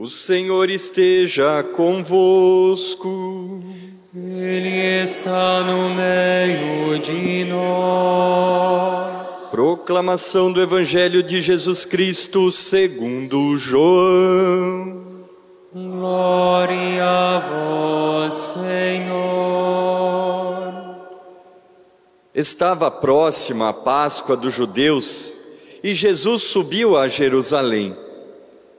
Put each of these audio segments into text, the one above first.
O Senhor esteja convosco. Ele está no meio de nós. Proclamação do Evangelho de Jesus Cristo segundo João. Glória a vós, Senhor. Estava próxima a Páscoa dos judeus e Jesus subiu a Jerusalém.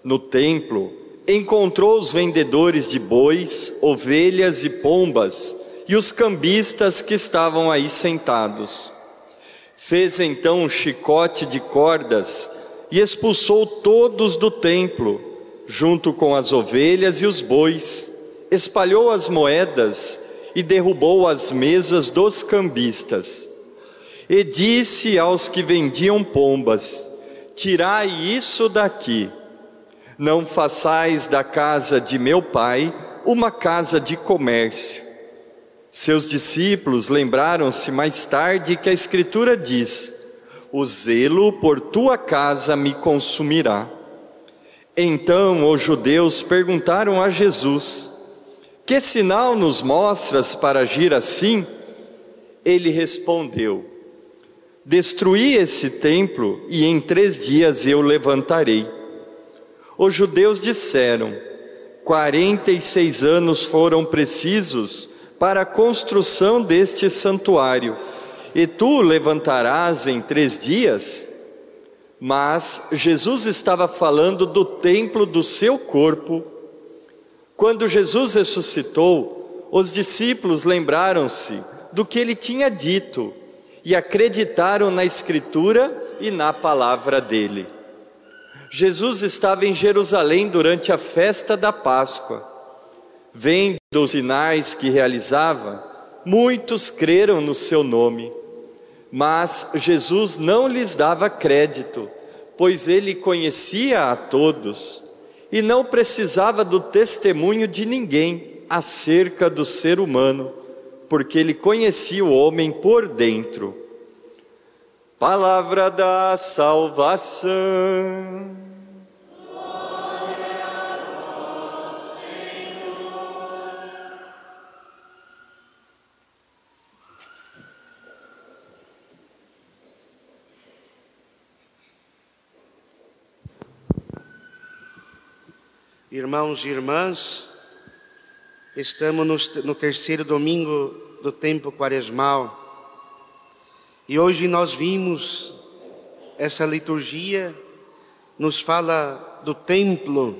No templo, encontrou os vendedores de bois, ovelhas e pombas e os cambistas que estavam aí sentados. Fez então um chicote de cordas e expulsou todos do templo, junto com as ovelhas e os bois, espalhou as moedas e derrubou as mesas dos cambistas. E disse aos que vendiam pombas: Tirai isso daqui não façais da casa de meu pai uma casa de comércio. Seus discípulos lembraram-se mais tarde que a Escritura diz: O zelo por tua casa me consumirá. Então os judeus perguntaram a Jesus: Que sinal nos mostras para agir assim? Ele respondeu: Destruí esse templo e em três dias eu levantarei. Os judeus disseram: 46 anos foram precisos para a construção deste santuário, e tu levantarás em três dias? Mas Jesus estava falando do templo do seu corpo. Quando Jesus ressuscitou, os discípulos lembraram-se do que ele tinha dito e acreditaram na Escritura e na palavra dele. Jesus estava em Jerusalém durante a festa da Páscoa. Vendo os sinais que realizava, muitos creram no seu nome. Mas Jesus não lhes dava crédito, pois ele conhecia a todos e não precisava do testemunho de ninguém acerca do ser humano, porque ele conhecia o homem por dentro. Palavra da salvação. Irmãos e irmãs, estamos no, terceiro domingo do tempo quaresmal e hoje nós vimos essa liturgia nos fala do templo,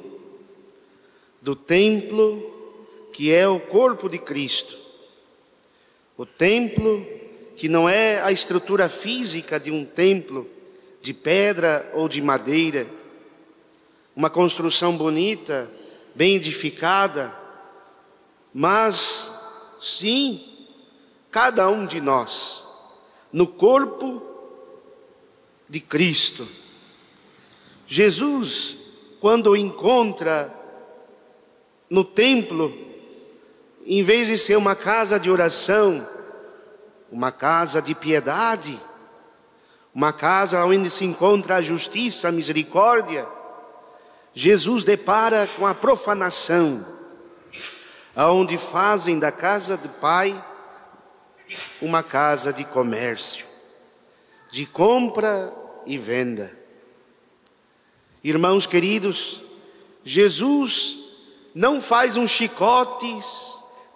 do templo que é o corpo de Cristo. O templo que não é a estrutura física de um templo de pedra ou de madeira, uma construção bonita, bem edificada, mas sim, cada um de nós, no corpo de Cristo. Jesus, quando encontra no templo, em vez de ser uma casa de oração, uma casa de piedade, uma casa onde se encontra a justiça, a misericórdia, Jesus depara com a profanação, aonde fazem da casa do Pai uma casa de comércio, de compra e venda. Irmãos queridos, Jesus não faz um chicotes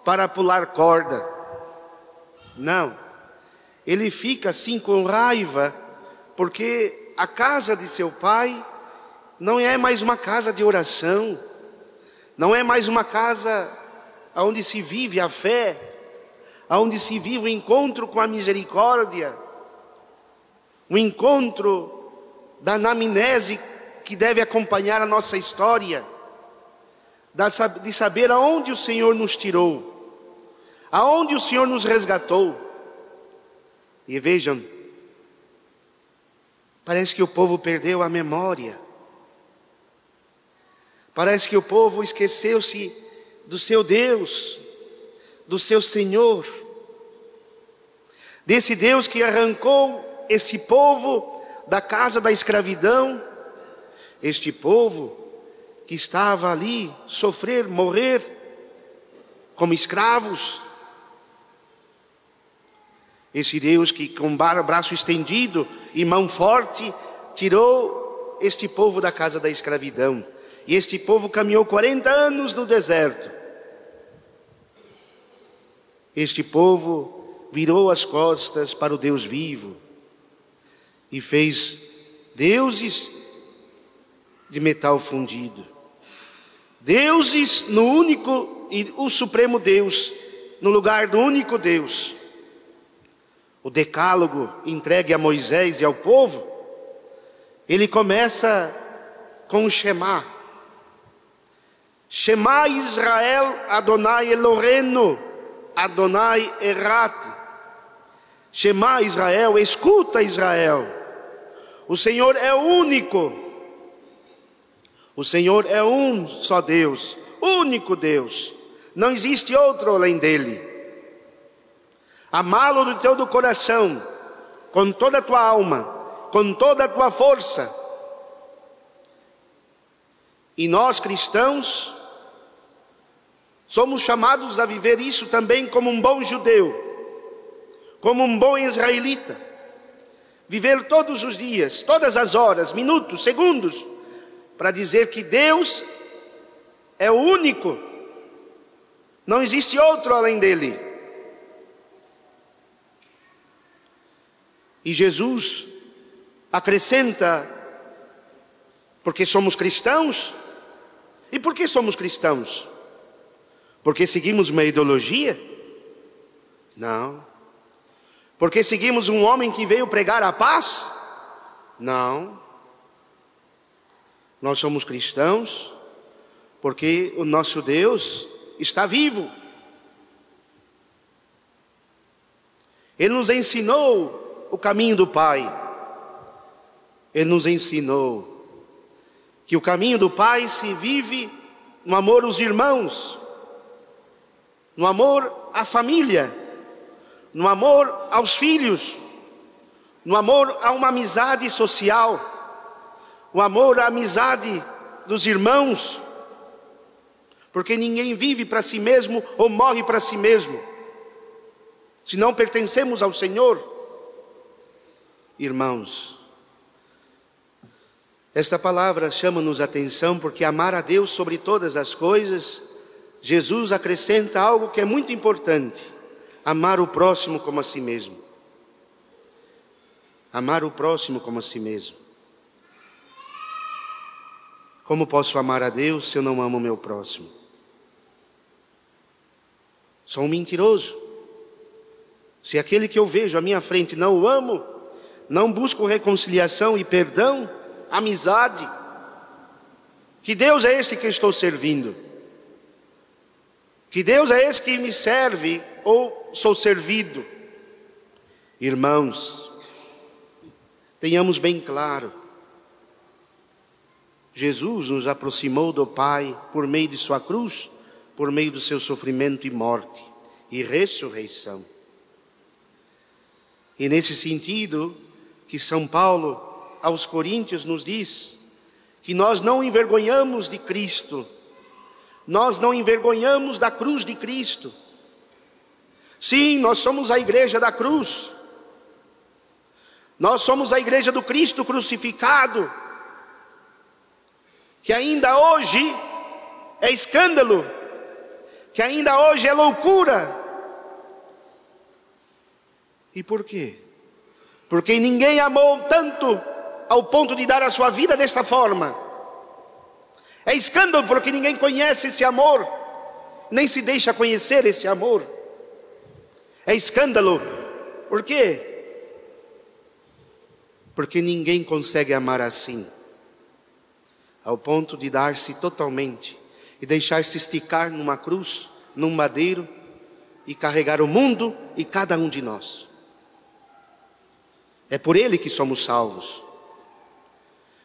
para pular corda. Não. Ele fica assim com raiva, porque a casa de seu pai não é mais uma casa de oração, não é mais uma casa onde se vive a fé, onde se vive o encontro com a misericórdia, o encontro da anamnese que deve acompanhar a nossa história, de saber aonde o Senhor nos tirou, aonde o Senhor nos resgatou. E vejam, parece que o povo perdeu a memória Parece que o povo esqueceu-se do seu Deus, do seu Senhor, desse Deus que arrancou esse povo da casa da escravidão, este povo que estava ali sofrer, morrer como escravos. Esse Deus que com braço estendido e mão forte tirou este povo da casa da escravidão. E este povo caminhou 40 anos no deserto. Este povo virou as costas para o Deus vivo e fez deuses de metal fundido. Deuses no único e o supremo Deus, no lugar do único Deus. O decálogo entregue a Moisés e ao povo, ele começa com o Shema. Shema Israel Adonai Elohenu, Adonai Erat. Shema Israel, escuta Israel. O Senhor é único. O Senhor é um só Deus, único Deus. Não existe outro além dele. Amá-lo do teu do coração, com toda a tua alma, com toda a tua força. E nós cristãos somos chamados a viver isso também como um bom judeu, como um bom israelita. Viver todos os dias, todas as horas, minutos, segundos, para dizer que Deus é o único, não existe outro além dele. E Jesus acrescenta, porque somos cristãos, e por que somos cristãos? Porque seguimos uma ideologia? Não. Porque seguimos um homem que veio pregar a paz? Não. Nós somos cristãos porque o nosso Deus está vivo. Ele nos ensinou o caminho do Pai. Ele nos ensinou que o caminho do Pai se vive no amor aos irmãos, no amor à família, no amor aos filhos, no amor a uma amizade social o amor, a amizade dos irmãos, porque ninguém vive para si mesmo ou morre para si mesmo, se não pertencemos ao Senhor. Irmãos, esta palavra chama-nos atenção porque amar a Deus sobre todas as coisas, Jesus acrescenta algo que é muito importante: amar o próximo como a si mesmo. Amar o próximo como a si mesmo. Como posso amar a Deus se eu não amo o meu próximo? Sou um mentiroso. Se aquele que eu vejo à minha frente não o amo, não busco reconciliação e perdão, amizade, que Deus é este que estou servindo? Que Deus é esse que me serve ou sou servido? Irmãos, tenhamos bem claro, Jesus nos aproximou do Pai por meio de Sua cruz, por meio do seu sofrimento e morte e ressurreição. E nesse sentido, que São Paulo aos Coríntios nos diz que nós não envergonhamos de Cristo, nós não envergonhamos da cruz de Cristo. Sim, nós somos a igreja da cruz, nós somos a igreja do Cristo crucificado que ainda hoje é escândalo, que ainda hoje é loucura. E por quê? Porque ninguém amou tanto ao ponto de dar a sua vida desta forma. É escândalo porque ninguém conhece esse amor, nem se deixa conhecer esse amor. É escândalo, por quê? Porque ninguém consegue amar assim ao ponto de dar-se totalmente e deixar-se esticar numa cruz, num madeiro e carregar o mundo e cada um de nós. É por ele que somos salvos.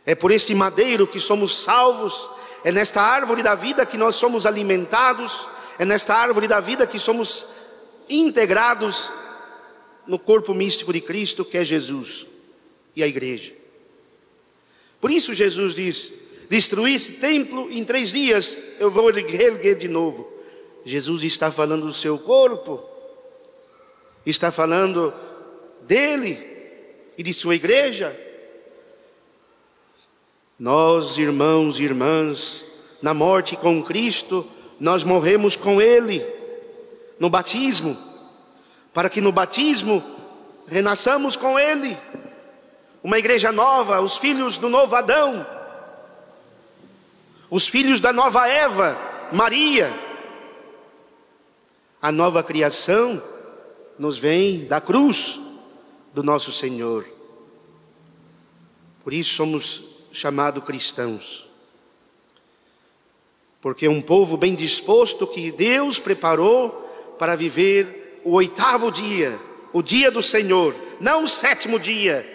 É por este madeiro que somos salvos. É nesta árvore da vida que nós somos alimentados. É nesta árvore da vida que somos integrados no corpo místico de Cristo, que é Jesus e a igreja. Por isso Jesus diz: destruir esse templo, em três dias eu vou erguer de novo. Jesus está falando do seu corpo, está falando dele e de sua igreja. Nós, irmãos e irmãs, na morte com Cristo, nós morremos com Ele, no batismo, para que no batismo renasçamos com Ele. Uma igreja nova, os filhos do novo Adão, os filhos da nova Eva, Maria. A nova criação nos vem da cruz do nosso Senhor. Por isso somos chamados cristãos. Porque é um povo bem disposto que Deus preparou para viver o oitavo dia, o dia do Senhor, não o sétimo dia,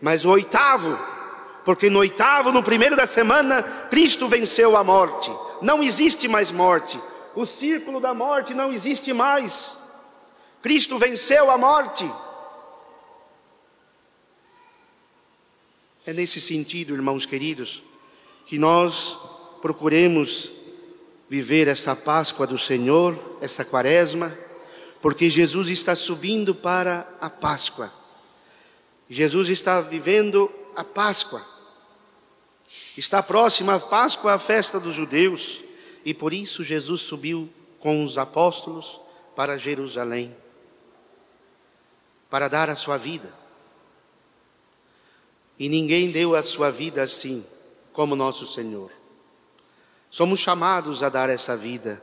mas o oitavo, porque no oitavo, no primeiro da semana, Cristo venceu a morte. Não existe mais morte. O círculo da morte não existe mais. Cristo venceu a morte. É nesse sentido, irmãos queridos, que nós procuremos viver essa Páscoa do Senhor, essa Quaresma, porque Jesus está subindo para a Páscoa. Jesus está vivendo a Páscoa. Está próxima a Páscoa, a festa dos judeus, e por isso Jesus subiu com os apóstolos para Jerusalém, para dar a sua vida. E ninguém deu a sua vida assim como nosso Senhor. Somos chamados a dar essa vida.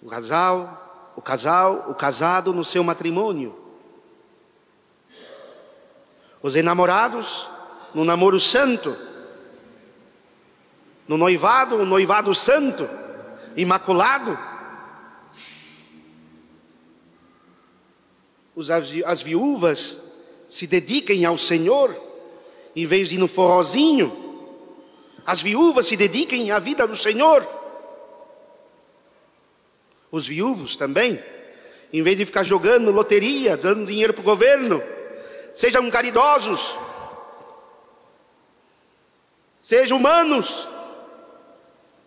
O casal, o casal, o casado no seu matrimônio. Os enamorados no namoro santo. No noivado, o noivado santo, imaculado. as viúvas se dediquem ao Senhor em vez de ir no forrozinho, as viúvas se dediquem à vida do Senhor. Os viúvos também, em vez de ficar jogando loteria, dando dinheiro para o governo, sejam caridosos, sejam humanos,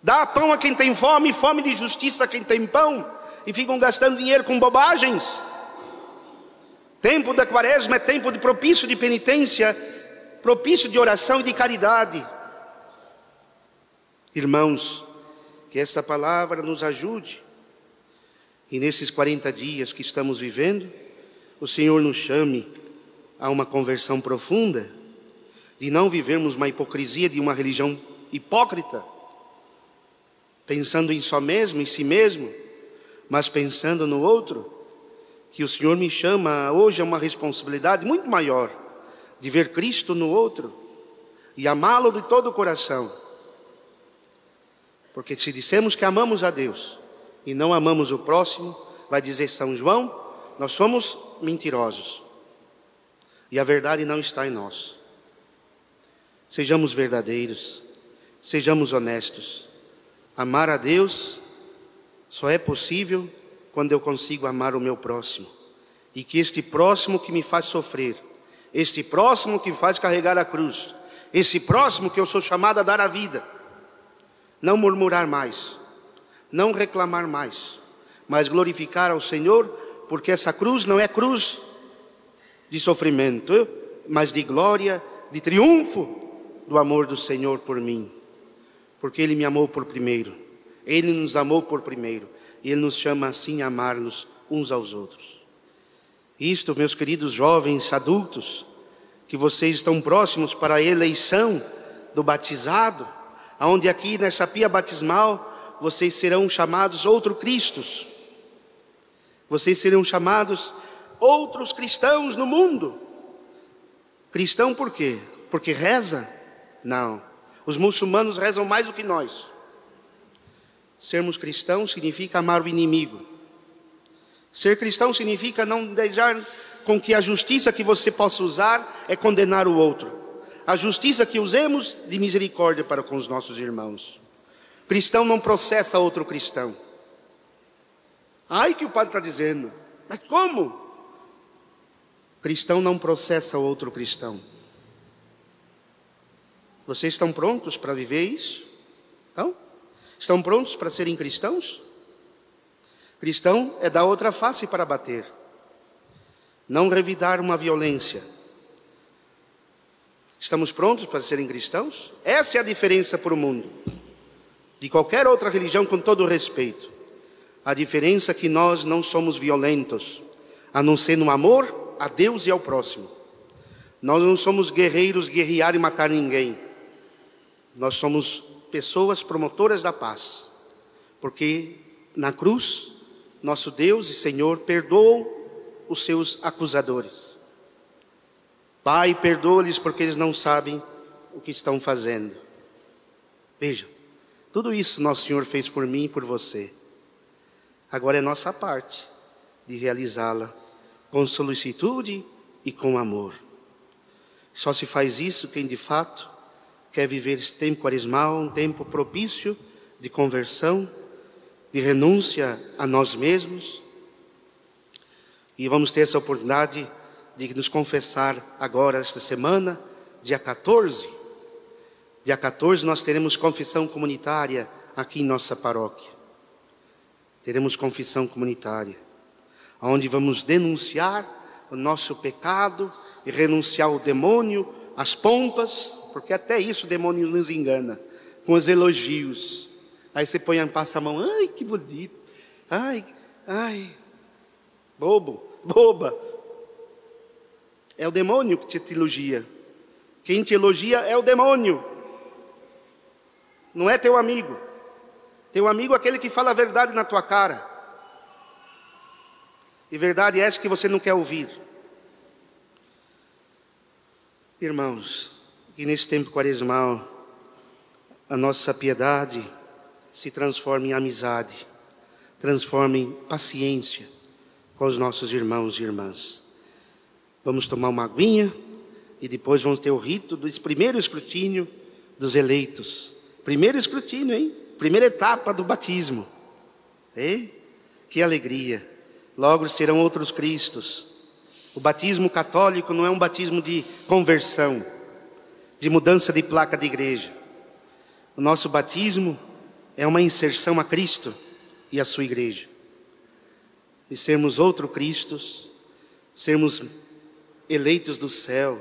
dá pão a quem tem fome, fome de justiça a quem tem pão, e ficam gastando dinheiro com bobagens. Tempo da quaresma é tempo de propício de penitência, propício de oração e de caridade. Irmãos, que esta palavra nos ajude e nesses 40 dias que estamos vivendo, o Senhor nos chame a uma conversão profunda, de não vivermos uma hipocrisia de uma religião hipócrita, pensando em só mesmo, em si mesmo, mas pensando no outro, que o Senhor me chama hoje a uma responsabilidade muito maior de ver Cristo no outro e amá-lo de todo o coração. Porque se dissemos que amamos a Deus e não amamos o próximo, vai dizer São João, nós somos mentirosos. E a verdade não está em nós. Sejamos verdadeiros, sejamos honestos. Amar a Deus só é possível quando eu consigo amar o meu próximo. E que este próximo que me faz sofrer, este próximo que faz carregar a cruz, esse próximo que eu sou chamado a dar a vida. Não murmurar mais, não reclamar mais, mas glorificar ao Senhor, porque essa cruz não é cruz de sofrimento, mas de glória, de triunfo do amor do Senhor por mim, porque Ele me amou por primeiro, Ele nos amou por primeiro, e Ele nos chama assim a amar-nos uns aos outros. Isto, meus queridos jovens adultos, que vocês estão próximos para a eleição do batizado, aonde aqui nessa pia batismal vocês serão chamados outro Cristos. Vocês serão chamados outros cristãos no mundo. Cristão por quê? Porque reza? Não. Os muçulmanos rezam mais do que nós. Sermos cristãos significa amar o inimigo. Ser cristão significa não deixar com que a justiça que você possa usar é condenar o outro. A justiça que usemos de misericórdia para com os nossos irmãos. Cristão não processa outro cristão. Ai que o padre está dizendo. Mas como? Cristão não processa outro cristão. Vocês estão prontos para viver isso? Então, estão prontos para serem cristãos? Cristão é dar outra face para bater, não revidar uma violência. Estamos prontos para serem cristãos? Essa é a diferença para o mundo, de qualquer outra religião, com todo respeito. A diferença é que nós não somos violentos, a não ser no amor a Deus e ao próximo. Nós não somos guerreiros, guerrear e matar ninguém. Nós somos pessoas promotoras da paz, porque na cruz nosso Deus e Senhor perdoou os seus acusadores. Pai, perdoa-lhes porque eles não sabem o que estão fazendo. Veja, tudo isso nosso Senhor fez por mim e por você. Agora é nossa parte de realizá-la com solicitude e com amor. Só se faz isso quem de fato quer viver esse tempo quaresmal, um tempo propício de conversão, de renúncia a nós mesmos. E vamos ter essa oportunidade de nos confessar agora, esta semana, dia 14. Dia 14 nós teremos confissão comunitária aqui em nossa paróquia. Teremos confissão comunitária, onde vamos denunciar o nosso pecado e renunciar ao demônio, às pompas, porque até isso o demônio nos engana, com os elogios Aí você põe, passa a mão, ai que bonito, ai, ai, bobo, boba. É o demônio que te elogia. Quem te elogia é o demônio, não é teu amigo. Teu amigo é aquele que fala a verdade na tua cara. E verdade é essa que você não quer ouvir. Irmãos, que nesse tempo quaresmal, a nossa piedade, se transforme em amizade, transforme em paciência com os nossos irmãos e irmãs. Vamos tomar uma aguinha e depois vamos ter o rito do primeiro escrutínio dos eleitos. Primeiro escrutínio, hein? Primeira etapa do batismo. É? Que alegria. Logo serão outros Cristos. O batismo católico não é um batismo de conversão, de mudança de placa de igreja. O nosso batismo é uma inserção a Cristo e a sua igreja. E sermos outro Cristos, sermos eleitos do céu,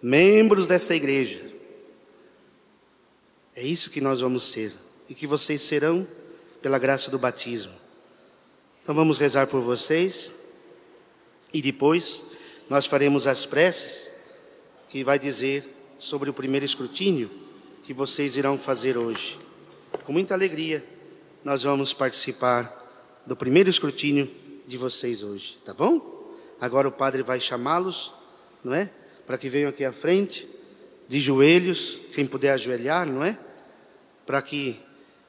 membros desta igreja. É isso que nós vamos ser e que vocês serão pela graça do batismo. Então vamos rezar por vocês e depois nós faremos as preces que vai dizer sobre o primeiro escrutínio que vocês irão fazer hoje com muita alegria, nós vamos participar do primeiro escrutínio de vocês hoje, tá bom? Agora o padre vai chamá-los, não é? Para que venham aqui à frente, de joelhos, quem puder ajoelhar, não é? Para que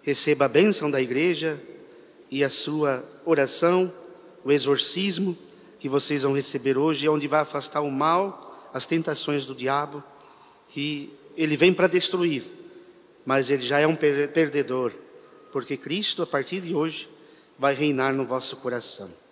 receba a bênção da igreja e a sua oração, o exorcismo que vocês vão receber hoje, onde vai afastar o mal, as tentações do diabo, que ele vem para destruir mas ele já é um perdedor, porque Cristo, a partir de hoje, vai reinar no vosso coração.